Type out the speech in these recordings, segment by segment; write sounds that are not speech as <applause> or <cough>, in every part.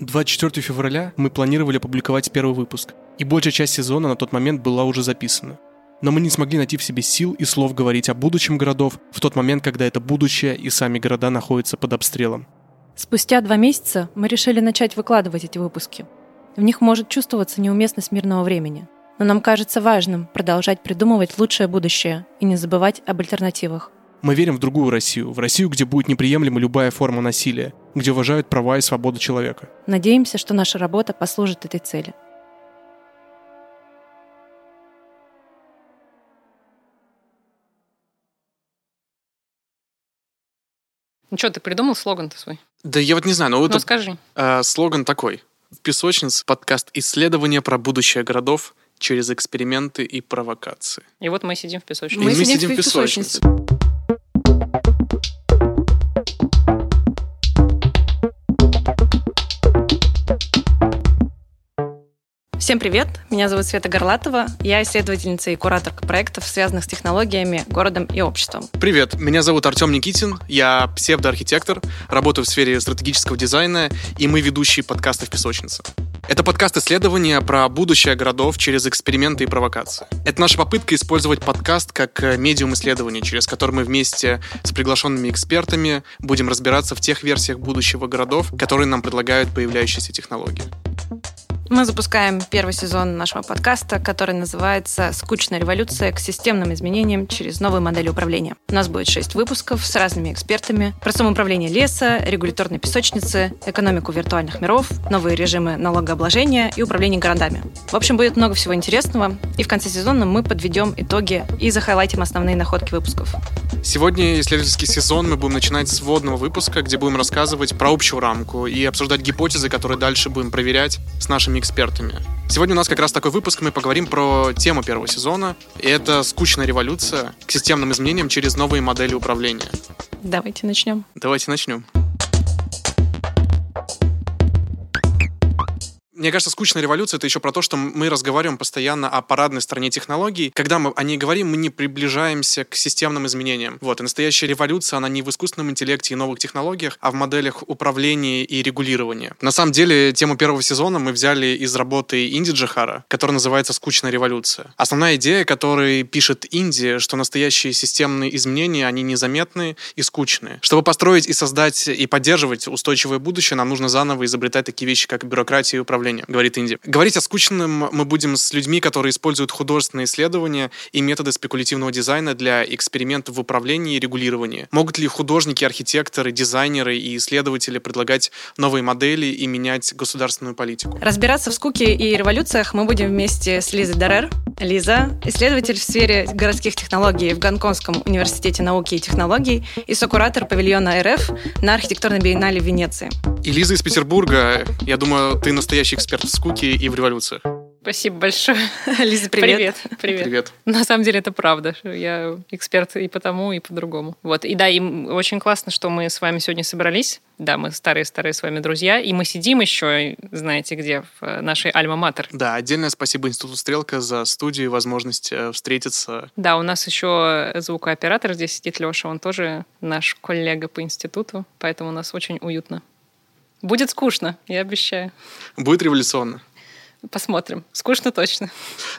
24 февраля мы планировали опубликовать первый выпуск, и большая часть сезона на тот момент была уже записана. Но мы не смогли найти в себе сил и слов говорить о будущем городов в тот момент, когда это будущее и сами города находятся под обстрелом. Спустя два месяца мы решили начать выкладывать эти выпуски. В них может чувствоваться неуместность мирного времени. Но нам кажется важным продолжать придумывать лучшее будущее и не забывать об альтернативах. Мы верим в другую Россию, в Россию, где будет неприемлема любая форма насилия, где уважают права и свободу человека. Надеемся, что наша работа послужит этой цели. Ну что, ты придумал слоган-то свой? Да я вот не знаю, но вот Ну, скажи. э, слоган такой. В песочнице подкаст «Исследование про будущее городов через эксперименты и провокации». И вот мы сидим в песочнице. И мы сидим в песочнице. Всем привет! Меня зовут Света Горлатова. Я исследовательница и кураторка проектов, связанных с технологиями, городом и обществом. Привет, меня зовут Артем Никитин, я псевдоархитектор, работаю в сфере стратегического дизайна, и мы ведущие подкаста «В песочнице». Это подкаст исследования про будущее городов через эксперименты и провокации. Это наша попытка использовать подкаст как э, медиум исследования, через который мы вместе с приглашенными экспертами будем разбираться в тех версиях будущего городов, которые нам предлагают появляющиеся технологии. Мы запускаем первый сезон нашего подкаста, который называется «Скучная революция к системным изменениям через новые модели управления». У нас будет шесть выпусков с разными экспертами про самоуправление леса, регуляторной песочницы, экономику виртуальных миров, новые режимы налогообложения и управление городами. В общем, будет много всего интересного, и в конце сезона мы подведем итоги и захайлайтим основные находки выпусков. Сегодня исследовательский сезон мы будем начинать с вводного выпуска, где будем рассказывать про общую рамку и обсуждать гипотезы, которые дальше будем проверять с нашими экспертами. Сегодня у нас как раз такой выпуск, мы поговорим про тему первого сезона. И это скучная революция к системным изменениям через новые модели управления. Давайте начнем. Давайте начнем. Мне кажется, скучная революция — это еще про то, что мы разговариваем постоянно о парадной стороне технологий. Когда мы о ней говорим, мы не приближаемся к системным изменениям. Вот, и настоящая революция, она не в искусственном интеллекте и новых технологиях, а в моделях управления и регулирования. На самом деле, тему первого сезона мы взяли из работы Инди Джахара, которая называется «Скучная революция». Основная идея, которой пишет Инди, что настоящие системные изменения, они незаметны и скучные. Чтобы построить и создать и поддерживать устойчивое будущее, нам нужно заново изобретать такие вещи, как бюрократия и управление, говорит Инди. Говорить о скучном мы будем с людьми, которые используют художественные исследования и методы спекулятивного дизайна для экспериментов в управлении и регулировании. Могут ли художники, архитекторы, дизайнеры и исследователи предлагать новые модели и менять государственную политику? Разбираться в скуке и революциях мы будем вместе с Лизой Дарер. Лиза – исследователь в сфере городских технологий в Гонконгском университете науки и технологий и сокуратор павильона РФ на архитектурной биеннале в Венеции. И Лиза из Петербурга, я думаю, ты настоящий эксперт в скуке и в революциях. Спасибо большое. <laughs> Лиза, привет. Привет. Привет. Привет. На самом деле это правда. Я эксперт и по тому, и по другому. Вот. И да, и очень классно, что мы с вами сегодня собрались. Да, мы старые-старые с вами друзья. И мы сидим еще, знаете где, в нашей Альма-Матер. Да, отдельное спасибо Институту Стрелка за студию и возможность э, встретиться. Да, у нас еще звукооператор здесь сидит, Леша. Он тоже наш коллега по институту. Поэтому у нас очень уютно. Будет скучно, я обещаю. Будет революционно. Посмотрим. Скучно точно.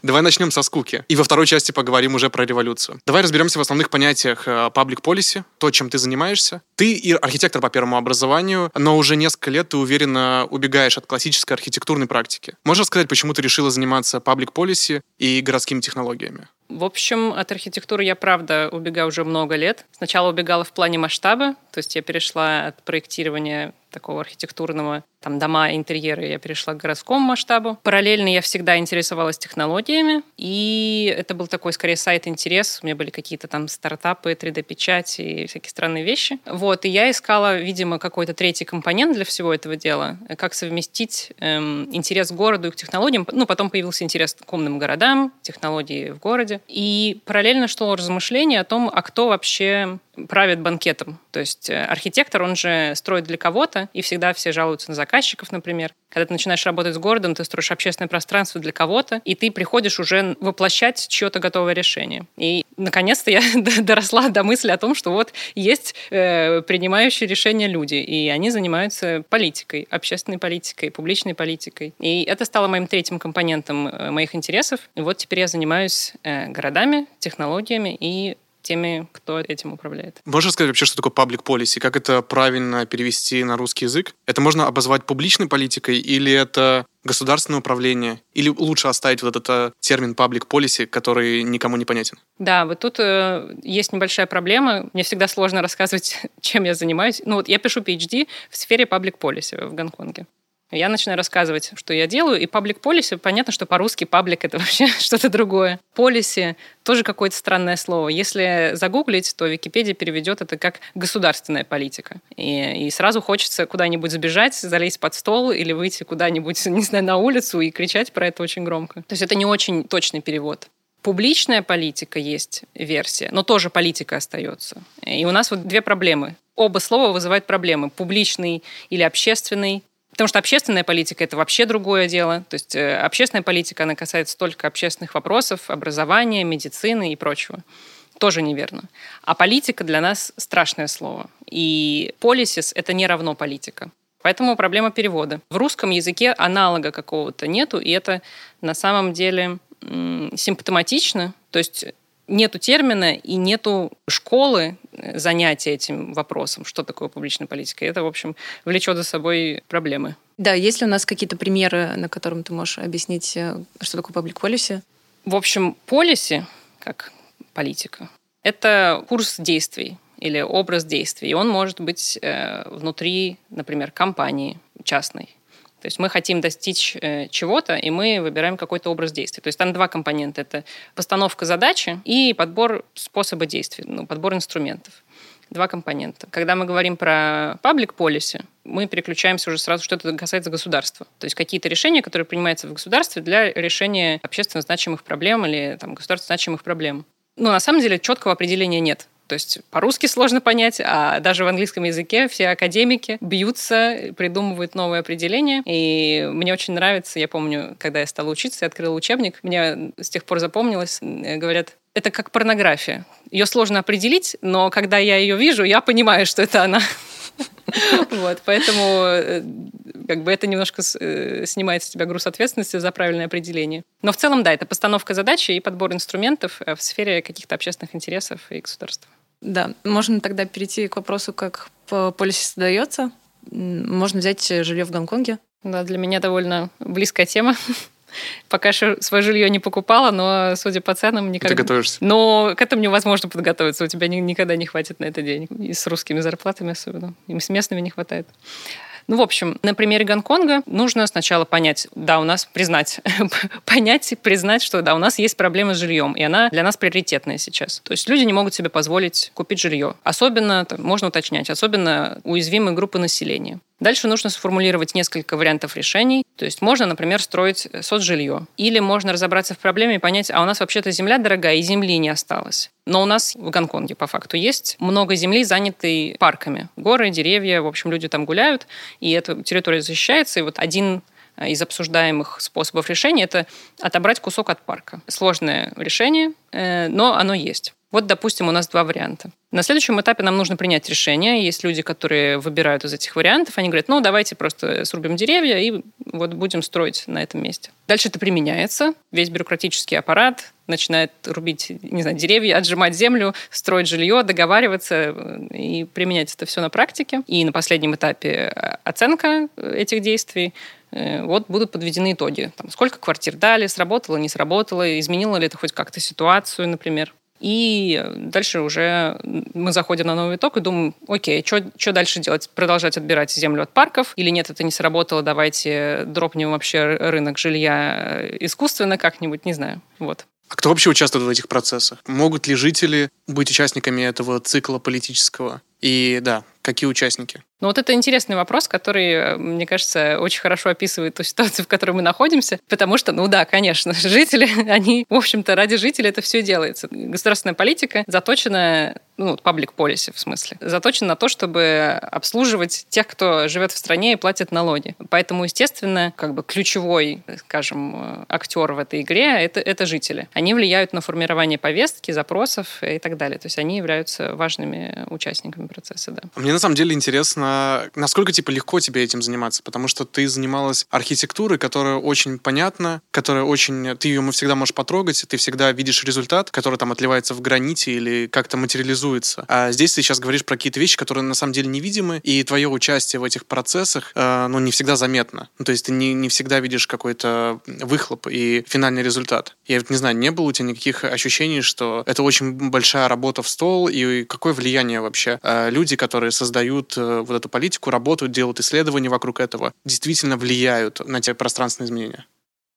Давай начнем со скуки. И во второй части поговорим уже про революцию. Давай разберемся в основных понятиях э, public policy, то, чем ты занимаешься. Ты и архитектор по первому образованию, но уже несколько лет ты уверенно убегаешь от классической архитектурной практики. Можешь рассказать, почему ты решила заниматься public policy и городскими технологиями? В общем, от архитектуры я, правда, убегаю уже много лет. Сначала убегала в плане масштаба, то есть я перешла от проектирования такого архитектурного, там, дома, интерьеры, я перешла к городскому масштабу. Параллельно я всегда интересовалась технологиями, и это был такой, скорее, сайт-интерес. У меня были какие-то там стартапы, 3D-печать и всякие странные вещи. Вот, и я искала, видимо, какой-то третий компонент для всего этого дела, как совместить эм, интерес к городу и к технологиям. Ну, потом появился интерес к умным городам, технологии в городе. И параллельно шло размышление о том, а кто вообще правит банкетом. То есть э, архитектор, он же строит для кого-то, и всегда все жалуются на заказчиков, например. Когда ты начинаешь работать с городом, ты строишь общественное пространство для кого-то, и ты приходишь уже воплощать чье-то готовое решение. И, наконец-то, я <laughs> доросла до мысли о том, что вот есть э, принимающие решения люди, и они занимаются политикой, общественной политикой, публичной политикой. И это стало моим третьим компонентом э, моих интересов. И вот теперь я занимаюсь э, городами, технологиями и теми, кто этим управляет. Можешь сказать вообще, что такое public policy? Как это правильно перевести на русский язык? Это можно обозвать публичной политикой или это государственное управление? Или лучше оставить вот этот э, термин public policy, который никому не понятен? Да, вот тут э, есть небольшая проблема. Мне всегда сложно рассказывать, <laughs> чем я занимаюсь. Ну вот я пишу PhD в сфере public policy в Гонконге. Я начинаю рассказывать, что я делаю, и паблик полиси, понятно, что по-русски паблик это <laughs> вообще что-то другое. Полиси тоже какое-то странное слово. Если загуглить, то Википедия переведет это как государственная политика. И, и сразу хочется куда-нибудь забежать, залезть под стол или выйти куда-нибудь, <laughs> не знаю, на улицу и кричать про это очень громко. То есть это не очень точный перевод публичная политика есть версия, но тоже политика остается. И у нас вот две проблемы. Оба слова вызывают проблемы. Публичный или общественный Потому что общественная политика – это вообще другое дело. То есть э, общественная политика, она касается только общественных вопросов, образования, медицины и прочего. Тоже неверно. А политика для нас страшное слово. И полисис – это не равно политика. Поэтому проблема перевода. В русском языке аналога какого-то нету, и это на самом деле симптоматично. То есть нету термина и нету школы занятия этим вопросом, что такое публичная политика. И это, в общем, влечет за собой проблемы. Да, есть ли у нас какие-то примеры, на котором ты можешь объяснить, э, что такое паблик полиси? В общем, полиси, как политика, это курс действий или образ действий. И он может быть э, внутри, например, компании частной то есть мы хотим достичь э, чего-то, и мы выбираем какой-то образ действия. То есть там два компонента. Это постановка задачи и подбор способа действия, ну, подбор инструментов. Два компонента. Когда мы говорим про public policy, мы переключаемся уже сразу, что это касается государства. То есть какие-то решения, которые принимаются в государстве для решения общественно значимых проблем или там, государственно значимых проблем. Ну, на самом деле, четкого определения нет. То есть по-русски сложно понять, а даже в английском языке все академики бьются, придумывают новые определения. И мне очень нравится, я помню, когда я стала учиться, я открыла учебник, мне с тех пор запомнилось, э, говорят, это как порнография. Ее сложно определить, но когда я ее вижу, я понимаю, что это она. Вот, поэтому э, как бы это немножко э, снимает с тебя груз ответственности за правильное определение. Но в целом, да, это постановка задачи и подбор инструментов в сфере каких-то общественных интересов и государства. Да, можно тогда перейти к вопросу, как полиси создается. Можно взять жилье в Гонконге. Да, для меня довольно близкая тема. Пока что свое жилье не покупала, но, судя по ценам, никогда... Ты готовишься? Но к этому невозможно подготовиться. У тебя никогда не хватит на это денег. И с русскими зарплатами особенно. И с местными не хватает. Ну, в общем, на примере Гонконга нужно сначала понять, да, у нас признать, <laughs> понять и признать, что да, у нас есть проблемы с жильем, и она для нас приоритетная сейчас. То есть люди не могут себе позволить купить жилье. Особенно, там, можно уточнять, особенно уязвимые группы населения. Дальше нужно сформулировать несколько вариантов решений. То есть можно, например, строить соцжилье. Или можно разобраться в проблеме и понять, а у нас вообще-то земля дорогая, и земли не осталось. Но у нас в Гонконге, по факту, есть много земли, занятой парками. Горы, деревья, в общем, люди там гуляют, и эта территория защищается. И вот один из обсуждаемых способов решения – это отобрать кусок от парка. Сложное решение, э, но оно есть. Вот, допустим, у нас два варианта. На следующем этапе нам нужно принять решение. Есть люди, которые выбирают из этих вариантов. Они говорят, ну, давайте просто срубим деревья и вот будем строить на этом месте. Дальше это применяется. Весь бюрократический аппарат начинает рубить, не знаю, деревья, отжимать землю, строить жилье, договариваться э, и применять это все на практике. И на последнем этапе э, оценка этих действий э, вот будут подведены итоги. Там, сколько квартир дали, сработало, не сработало, изменило ли это хоть как-то ситуацию, например. И дальше уже мы заходим на новый итог и думаем, окей, что дальше делать? Продолжать отбирать землю от парков? Или нет, это не сработало, давайте дропнем вообще рынок жилья искусственно как-нибудь, не знаю. Вот. А кто вообще участвует в этих процессах? Могут ли жители быть участниками этого цикла политического? И да, Какие участники? Ну вот это интересный вопрос, который, э, мне кажется, очень хорошо описывает ту ситуацию, в которой мы находимся, потому что, ну да, конечно, <laughs> жители, они, в общем-то, ради жителей это все делается. Государственная политика заточена ну, public policy в смысле, заточен на то, чтобы обслуживать тех, кто живет в стране и платит налоги. Поэтому, естественно, как бы ключевой, скажем, актер в этой игре это, это жители. Они влияют на формирование повестки, запросов и так далее. То есть они являются важными участниками процесса, да. Мне на самом деле интересно, насколько типа легко тебе этим заниматься, потому что ты занималась архитектурой, которая очень понятна, которая очень... Ты ее всегда можешь потрогать, ты всегда видишь результат, который там отливается в граните или как-то материализуется. А здесь ты сейчас говоришь про какие-то вещи, которые на самом деле невидимы, и твое участие в этих процессах, э, ну, не всегда заметно. Ну, то есть ты не, не всегда видишь какой-то выхлоп и финальный результат. Я вот не знаю, не было у тебя никаких ощущений, что это очень большая работа в стол, и какое влияние вообще э, люди, которые создают э, вот эту политику, работают, делают исследования вокруг этого, действительно влияют на те пространственные изменения?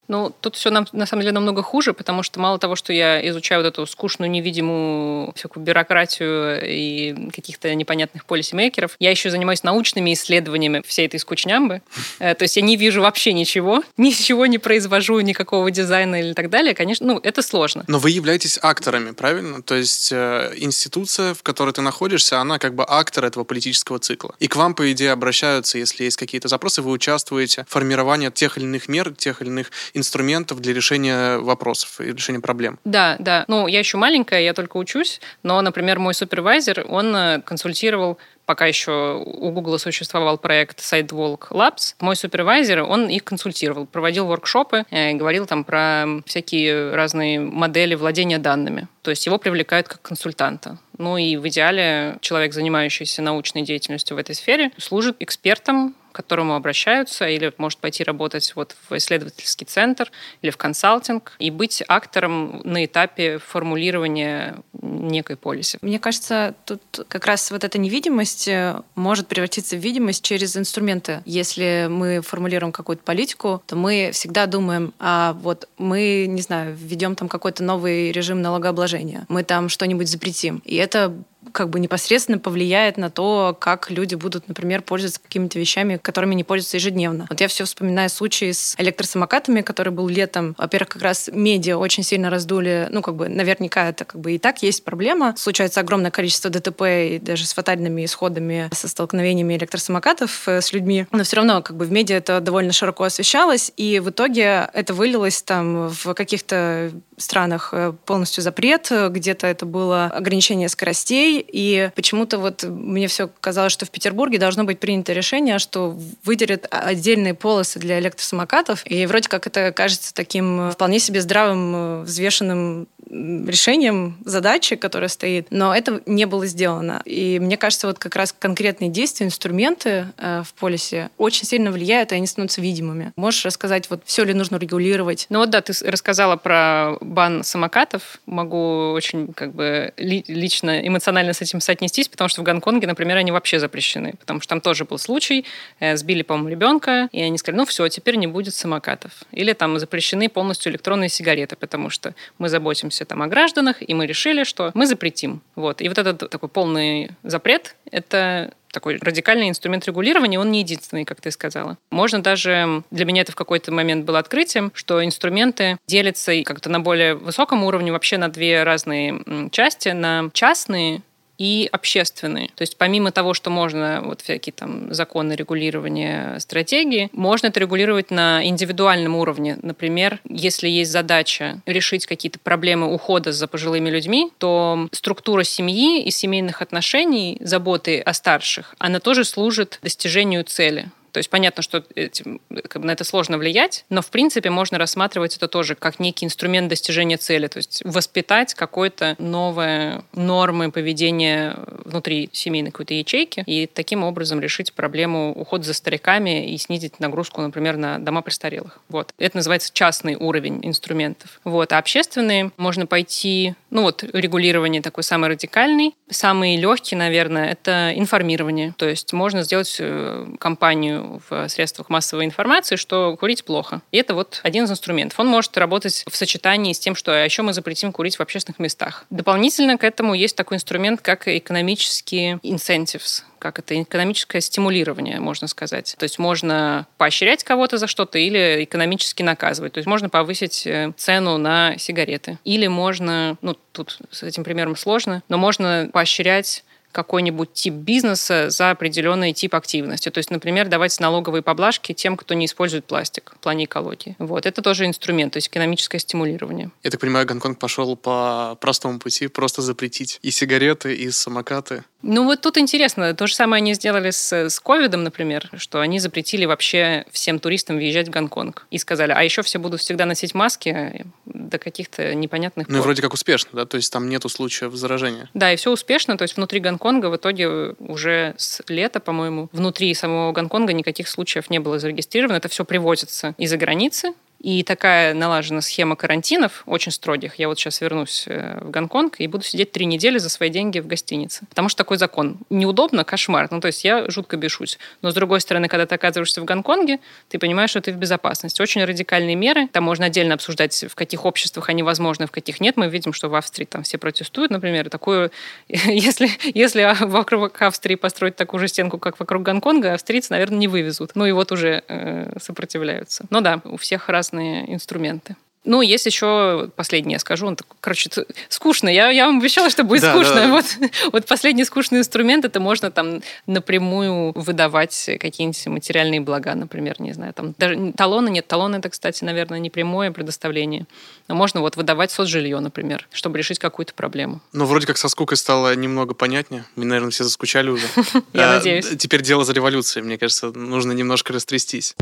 Ну, тут все нам, на самом деле намного хуже, потому что мало того, что я изучаю вот эту скучную, невидимую всякую бюрократию и каких-то непонятных полисимейкеров, я еще занимаюсь научными исследованиями всей этой скучнямбы. Э, то есть я не вижу вообще ничего, <laughs> ничего не произвожу, никакого дизайна или так далее. Конечно, ну, это сложно. Но вы являетесь акторами, правильно? То есть э, институция, в которой ты находишься, она как бы актор этого политического цикла. И к вам, по идее, обращаются, если есть какие-то запросы, вы участвуете в формировании тех или иных мер, тех или иных инструментов для решения вопросов и решения проблем. Да, да. Ну, я еще маленькая, я только учусь, но, например, мой супервайзер, он э, консультировал пока еще у Google существовал проект Sidewalk Labs, мой супервайзер, он их консультировал, проводил воркшопы, э, говорил там про всякие разные модели владения данными. То есть его привлекают как консультанта. Ну и в идеале человек, занимающийся научной деятельностью в этой сфере, служит экспертом которому обращаются, или может пойти работать вот в исследовательский центр или в консалтинг и быть актором на этапе формулирования некой полиси. Мне кажется, тут как раз вот эта невидимость э, может превратиться в видимость через инструменты. Если мы формулируем какую-то политику, то мы всегда думаем, а вот мы, не знаю, введем там какой-то новый режим налогообложения, мы там что-нибудь запретим. И это как бы непосредственно повлияет на то, как люди будут, например, пользоваться какими-то вещами, которыми не пользуются ежедневно. Вот я все вспоминаю случай с электросамокатами, который был летом. Во-первых, как раз медиа очень сильно раздули, ну, как бы, наверняка это как бы и так есть проблема. Случается огромное количество ДТП и даже с фатальными исходами, со столкновениями электросамокатов э, с людьми. Но все равно как бы в медиа это довольно широко освещалось, и в итоге это вылилось там в каких-то странах э, полностью запрет, где-то это было ограничение скоростей, и почему-то вот мне все казалось, что в Петербурге должно быть принято решение, что выделят отдельные полосы для электросамокатов, и вроде как это кажется таким вполне себе здравым, э, взвешенным решением задачи, которая стоит, но это не было сделано. И мне кажется, вот как раз конкретные действия, инструменты э, в полисе очень сильно влияют, и они становятся видимыми. Можешь рассказать, вот все ли нужно регулировать? Ну вот да, ты рассказала про бан самокатов. Могу очень как бы ли, лично эмоционально с этим соотнестись, потому что в Гонконге, например, они вообще запрещены, потому что там тоже был случай, э, сбили, по-моему, ребенка, и они сказали, ну все, теперь не будет самокатов. Или там запрещены полностью электронные сигареты, потому что мы заботимся заботимся там о гражданах, и мы решили, что мы запретим. Вот. И вот этот такой полный запрет — это такой радикальный инструмент регулирования, он не единственный, как ты сказала. Можно даже, для меня это в какой-то момент было открытием, что инструменты делятся как-то на более высоком уровне вообще на две разные части, на частные и общественные. То есть помимо того, что можно вот всякие там законы регулирования стратегии, можно это регулировать на индивидуальном уровне. Например, если есть задача решить какие-то проблемы ухода за пожилыми людьми, то структура семьи и семейных отношений, заботы о старших, она тоже служит достижению цели. То есть понятно, что этим, как бы на это сложно влиять, но в принципе можно рассматривать это тоже как некий инструмент достижения цели, то есть воспитать какое-то новое нормы поведения внутри семейной какой-то ячейки и таким образом решить проблему ухода за стариками и снизить нагрузку, например, на дома престарелых. Вот. Это называется частный уровень инструментов. Вот. А общественные можно пойти, ну вот регулирование такой самый радикальный, самый легкий, наверное, это информирование. То есть можно сделать э, компанию в средствах массовой информации, что курить плохо. И это вот один из инструментов. Он может работать в сочетании с тем, что а еще мы запретим курить в общественных местах. Дополнительно к этому есть такой инструмент, как экономические incentives, как это экономическое стимулирование, можно сказать. То есть можно поощрять кого-то за что-то или экономически наказывать. То есть можно повысить э, цену на сигареты. Или можно, ну тут с этим примером сложно, но можно поощрять какой-нибудь тип бизнеса за определенный тип активности. То есть, например, давать налоговые поблажки тем, кто не использует пластик в плане экологии. Вот. Это тоже инструмент, то есть экономическое стимулирование. Я так понимаю, Гонконг пошел по простому пути, просто запретить и сигареты, и самокаты. Ну вот тут интересно, то же самое они сделали с, с ковидом, например, что они запретили вообще всем туристам въезжать в Гонконг. И сказали, а еще все будут всегда носить маски до каких-то непонятных Ну и вроде как успешно, да? То есть там нету случаев заражения. Да, и все успешно, то есть внутри Гонконга в итоге уже с лета, по-моему, внутри самого Гонконга никаких случаев не было зарегистрировано. Это все привозится из-за границы, и такая налажена схема карантинов, очень строгих. Я вот сейчас вернусь э, в Гонконг и буду сидеть три недели за свои деньги в гостинице. Потому что такой закон. Неудобно, кошмар. Ну, то есть я жутко бешусь. Но, с другой стороны, когда ты оказываешься в Гонконге, ты понимаешь, что ты в безопасности. Очень радикальные меры. Там можно отдельно обсуждать, в каких обществах они возможны, в каких нет. Мы видим, что в Австрии там все протестуют, например. Такую, <laughs> если, если вокруг Австрии построить такую же стенку, как вокруг Гонконга, австрийцы, наверное, не вывезут. Ну и вот уже э, сопротивляются. Ну да, у всех раз разные инструменты. Ну, есть еще последнее, я скажу. Он такой, короче, скучно. Я, я вам обещала, что будет да, скучно. Да, да. Вот, вот последний скучный инструмент это можно там напрямую выдавать какие-нибудь материальные блага, например, не знаю, там даже талоны нет. Талоны это, кстати, наверное, не прямое предоставление. Но можно вот выдавать соцжилье, например, чтобы решить какую-то проблему. Ну, вроде как со скукой стало немного понятнее. Мы, наверное, все заскучали уже. <laughs> Я надеюсь. Теперь дело за революцией. Мне кажется, нужно немножко растрястись.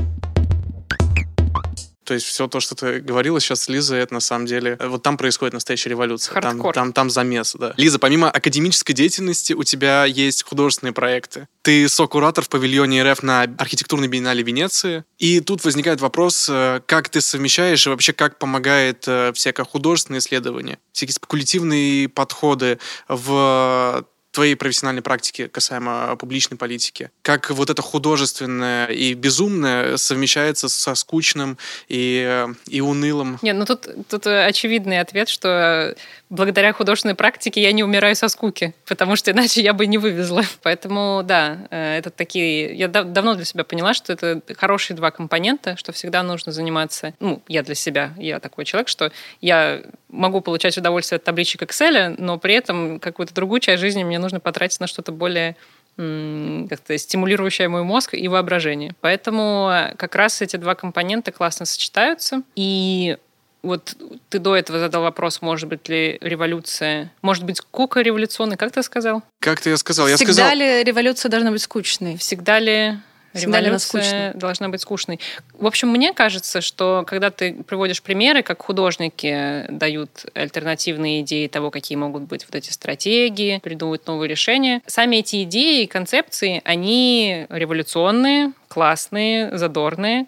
То есть все то, что ты говорила сейчас, Лиза, это на самом деле... Э, вот там происходит настоящая революция. Там, там, там замес, да. Лиза, помимо академической деятельности, у тебя есть художественные проекты. Ты сокуратор в павильоне РФ на архитектурной биеннале Венеции. И тут возникает вопрос, э, как ты совмещаешь и вообще как помогает э, всякое художественное исследование, всякие спекулятивные подходы в твоей профессиональной практики касаемо публичной политики? Как вот это художественное и безумное совмещается со скучным и, и унылым? Нет, ну тут, тут очевидный ответ, что благодаря художественной практике я не умираю со скуки, потому что иначе я бы не вывезла. <laughs> Поэтому, да, э, это такие... Я дав давно для себя поняла, что это хорошие два компонента, что всегда нужно заниматься... Ну, я для себя, я такой человек, что я могу получать удовольствие от табличек Excel, но при этом какую-то другую часть жизни мне нужно потратить на что-то более как-то стимулирующее мой мозг и воображение. Поэтому как раз эти два компонента классно сочетаются. И вот ты до этого задал вопрос, может быть ли революция, может быть кука революционной, как ты сказал? Как ты я сказал? Я Всегда сказал... ли революция должна быть скучной? Всегда ли Всегда Революция должна быть скучной. В общем, мне кажется, что когда ты приводишь примеры, как художники дают альтернативные идеи того, какие могут быть вот эти стратегии, придумывают новые решения, сами эти идеи и концепции, они революционные, классные, задорные,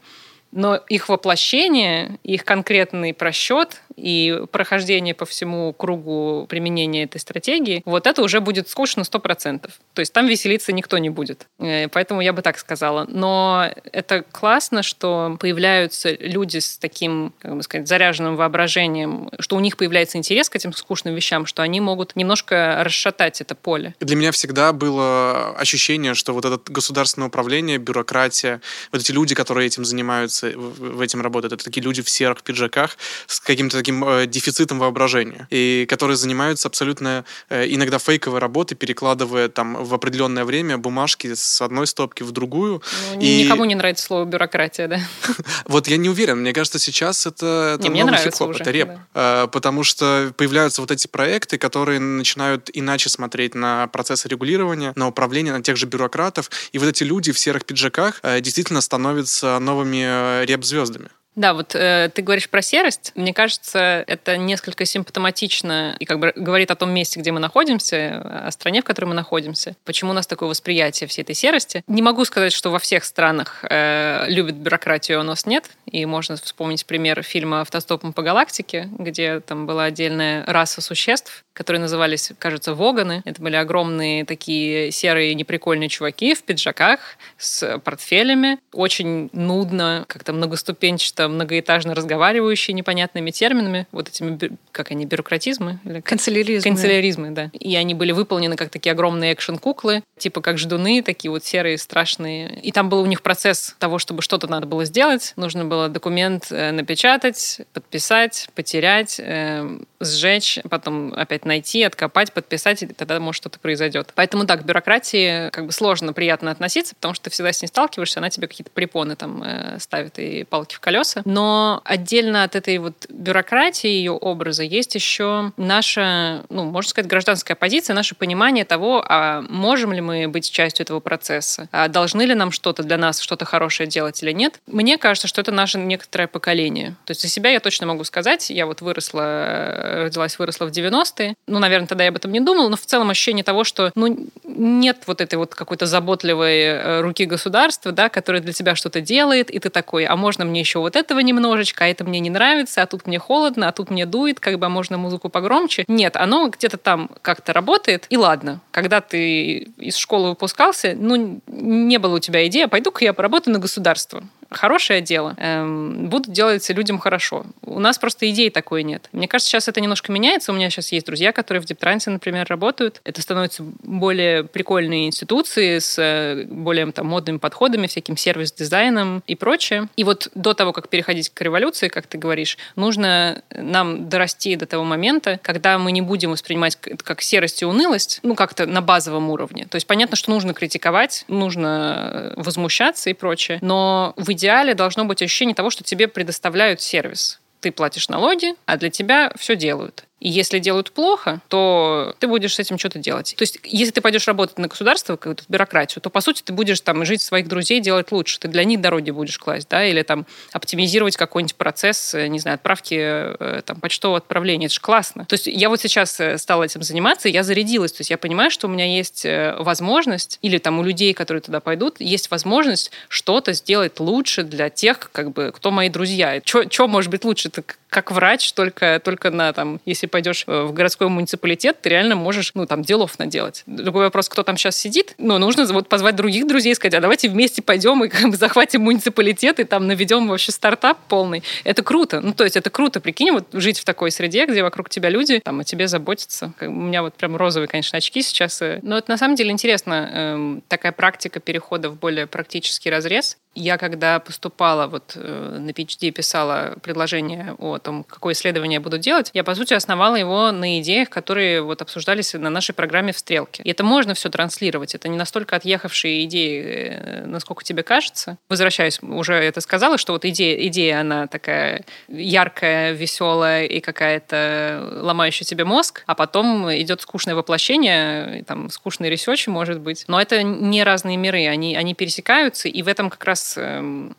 но их воплощение, их конкретный просчет и прохождение по всему кругу применения этой стратегии, вот это уже будет скучно 100%. То есть там веселиться никто не будет. Э, поэтому я бы так сказала. Но это классно, что появляются люди с таким, как бы сказать, заряженным воображением, что у них появляется интерес к этим скучным вещам, что они могут немножко расшатать это поле. Для меня всегда было ощущение, что вот это государственное управление, бюрократия, вот эти люди, которые этим занимаются, в этим работают, это такие люди в серых пиджаках с каким-то таким э, дефицитом воображения, и которые занимаются абсолютно э, иногда фейковой работой, перекладывая там в определенное время бумажки с одной стопки в другую. Ну, и... Никому не нравится слово бюрократия, да? <laughs> Вот я не уверен. Мне кажется, сейчас это, это не, новый хип-хоп, это реп. Да. Э, потому что появляются вот эти проекты, которые начинают иначе смотреть на процессы регулирования, на управление, на тех же бюрократов. И вот эти люди в серых пиджаках действительно становятся новыми реп-звездами. Да, вот э, ты говоришь про серость. Мне кажется, это несколько симптоматично и как бы говорит о том месте, где мы находимся, о стране, в которой мы находимся. Почему у нас такое восприятие всей этой серости? Не могу сказать, что во всех странах э, любят бюрократию, а у нас нет. И можно вспомнить пример фильма «Автостопом по галактике», где там была отдельная раса существ, которые назывались, кажется, воганы. Это были огромные такие серые неприкольные чуваки в пиджаках с портфелями. Очень нудно, как-то многоступенчато, многоэтажно разговаривающие непонятными терминами. Вот этими, как они, бюрократизмы? Или Канцеляризмы. Канцеляризмы, да. И они были выполнены как такие огромные экшен-куклы, типа как ждуны, такие вот серые, страшные. И там был у них процесс того, чтобы что-то надо было сделать. Нужно было документ э, напечатать, подписать, потерять, э, сжечь, потом опять найти, откопать, подписать, и тогда, может, что-то произойдет. Поэтому так, к бюрократии как бы сложно, приятно относиться, потому что ты всегда с ней сталкиваешься, она тебе какие-то препоны там э, ставит и палки в колеса. Но отдельно от этой вот бюрократии, ее образа, есть еще наша, ну, можно сказать, гражданская позиция, наше понимание того, а можем ли мы быть частью этого процесса, а должны ли нам что-то для нас, что-то хорошее делать или нет. Мне кажется, что это наше некоторое поколение. То есть за себя я точно могу сказать, я вот выросла, э, родилась, выросла в 90-е, ну, наверное, тогда я об этом не думала, но в целом ощущение того, что ну, нет вот этой вот какой-то заботливой э, руки государства, да, которая для тебя что-то делает, и ты такой, а можно мне еще вот этого немножечко, а это мне не нравится, а тут мне холодно, а тут мне дует, как бы, а можно музыку погромче. Нет, оно где-то там как-то работает, и ладно. Когда ты из школы выпускался, ну, не было у тебя идеи, а пойду-ка я поработаю на государство хорошее дело, эм, будут делать людям хорошо. У нас просто идеи такой нет. Мне кажется, сейчас это немножко меняется. У меня сейчас есть друзья, которые в Дептрансе, например, работают. Это становятся более прикольные институции с э, более там, модными подходами, всяким сервис-дизайном и прочее. И вот до того, как переходить к революции, как ты говоришь, нужно нам дорасти до того момента, когда мы не будем воспринимать это как серость и унылость, ну, как-то на базовом уровне. То есть понятно, что нужно критиковать, нужно э, возмущаться и прочее, но в идеале должно быть ощущение того, что тебе предоставляют сервис. Ты платишь налоги, а для тебя все делают. И если делают плохо, то ты будешь с этим что-то делать. То есть, если ты пойдешь работать на государство, какую-то бюрократию, то, по сути, ты будешь там жить своих друзей, делать лучше. Ты для них дороги будешь класть, да, или там оптимизировать какой-нибудь процесс, э, не знаю, отправки э, там, почтового отправления. Это же классно. То есть, я вот сейчас э, стала этим заниматься, и я зарядилась. То есть, я понимаю, что у меня есть возможность, или там у людей, которые туда пойдут, есть возможность что-то сделать лучше для тех, как бы, кто мои друзья. Что может быть лучше? Это как врач, только, только на, там, если пойдешь э, в городской муниципалитет, ты реально можешь, ну, там, делов наделать. Другой вопрос, кто там сейчас сидит, но нужно вот позвать других друзей сказать, а давайте вместе пойдем и как <laughs> бы захватим муниципалитет и там наведем вообще стартап полный. Это круто. Ну, то есть это круто. Прикинь, вот жить в такой среде, где вокруг тебя люди там о тебе заботятся. У меня вот прям розовые, конечно, очки сейчас. Э. Но это на самом деле интересно. Эм, такая практика перехода в более практический разрез. Я когда поступала, вот э, на PhD писала предложение о том, какое исследование я буду делать, я, по сути, основала его на идеях, которые вот обсуждались на нашей программе в «Стрелке». И это можно все транслировать. Это не настолько отъехавшие идеи, э, насколько тебе кажется. Возвращаюсь, уже это сказала, что вот идея, идея она такая яркая, веселая и какая-то ломающая тебе мозг, а потом идет скучное воплощение, там, скучный research, может быть. Но это не разные миры, они, они пересекаются, и в этом как раз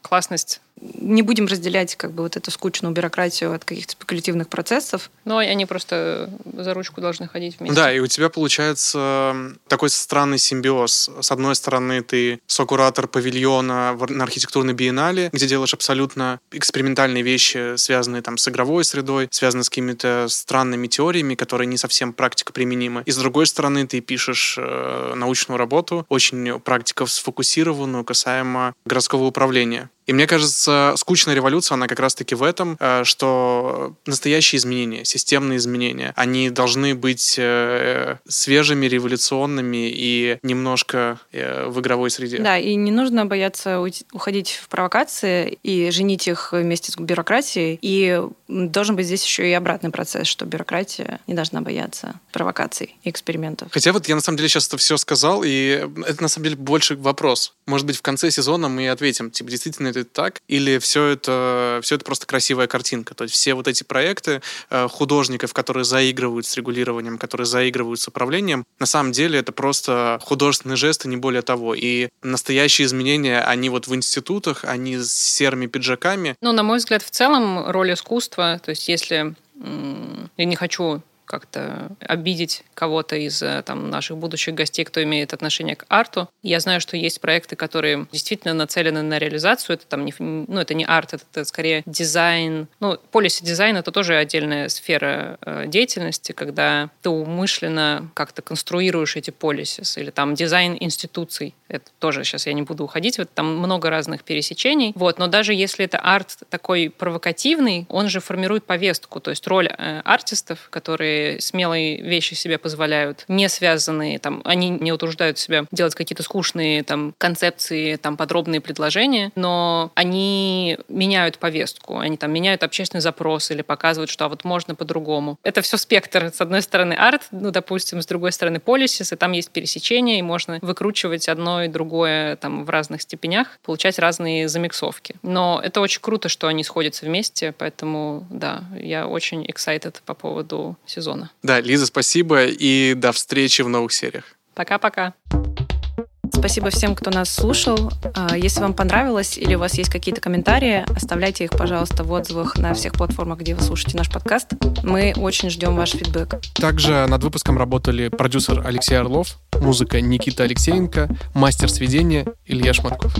классность не будем разделять как бы вот эту скучную бюрократию от каких-то спекулятивных процессов. Но они просто за ручку должны ходить вместе. Да, и у тебя получается такой странный симбиоз. С одной стороны, ты сокуратор павильона на архитектурной биеннале, где делаешь абсолютно экспериментальные вещи, связанные там с игровой средой, связанные с какими-то странными теориями, которые не совсем практика применимы. И с другой стороны, ты пишешь э, научную работу, очень практиков сфокусированную, касаемо городского управления. И мне кажется, скучная революция, она как раз-таки в этом, э, что настоящие изменения, системные изменения, они должны быть э, свежими, революционными и немножко э, в игровой среде. Да, и не нужно бояться уходить в провокации и женить их вместе с бюрократией. И должен быть здесь еще и обратный процесс, что бюрократия не должна бояться провокаций и экспериментов. Хотя вот я на самом деле сейчас это все сказал, и это на самом деле больше вопрос. Может быть, в конце сезона мы ответим, типа, действительно это так? Или все это, все это просто красивая картинка. То есть все вот эти проекты э, художников, которые заигрывают с регулированием, которые заигрывают с управлением, на самом деле это просто художественный жест и не более того. И настоящие изменения, они вот в институтах, они с серыми пиджаками. Ну, на мой взгляд, в целом роль искусства, то есть если я не хочу как-то обидеть кого-то из э, там, наших будущих гостей, кто имеет отношение к арту. Я знаю, что есть проекты, которые действительно нацелены на реализацию. Это там не, ну, это не арт, это, это скорее дизайн. Ну, policy design это тоже отдельная сфера э, деятельности, когда ты умышленно как-то конструируешь эти policies или там дизайн институций. Это тоже сейчас я не буду уходить, вот там много разных пересечений. Вот, но даже если это арт такой провокативный, он же формирует повестку, то есть роль э, артистов, которые смелые вещи себе позволяют, не связанные, там, они не утруждают себя делать какие-то скучные там концепции, там, подробные предложения, но они меняют повестку, они там меняют общественный запрос или показывают, что а вот можно по-другому. Это все спектр. С одной стороны арт, ну, допустим, с другой стороны полисис, и там есть пересечение, и можно выкручивать одно и другое там в разных степенях, получать разные замиксовки. Но это очень круто, что они сходятся вместе, поэтому, да, я очень excited по поводу сезона сезона. Да, Лиза, спасибо и до встречи в новых сериях. Пока-пока. Спасибо всем, кто нас слушал. А, если вам понравилось или у вас есть какие-то комментарии, оставляйте их, пожалуйста, в отзывах на всех платформах, где вы слушаете наш подкаст. Мы очень ждем ваш фидбэк. Также над выпуском работали продюсер Алексей Орлов, музыка Никита Алексеенко, мастер сведения Илья Шматков.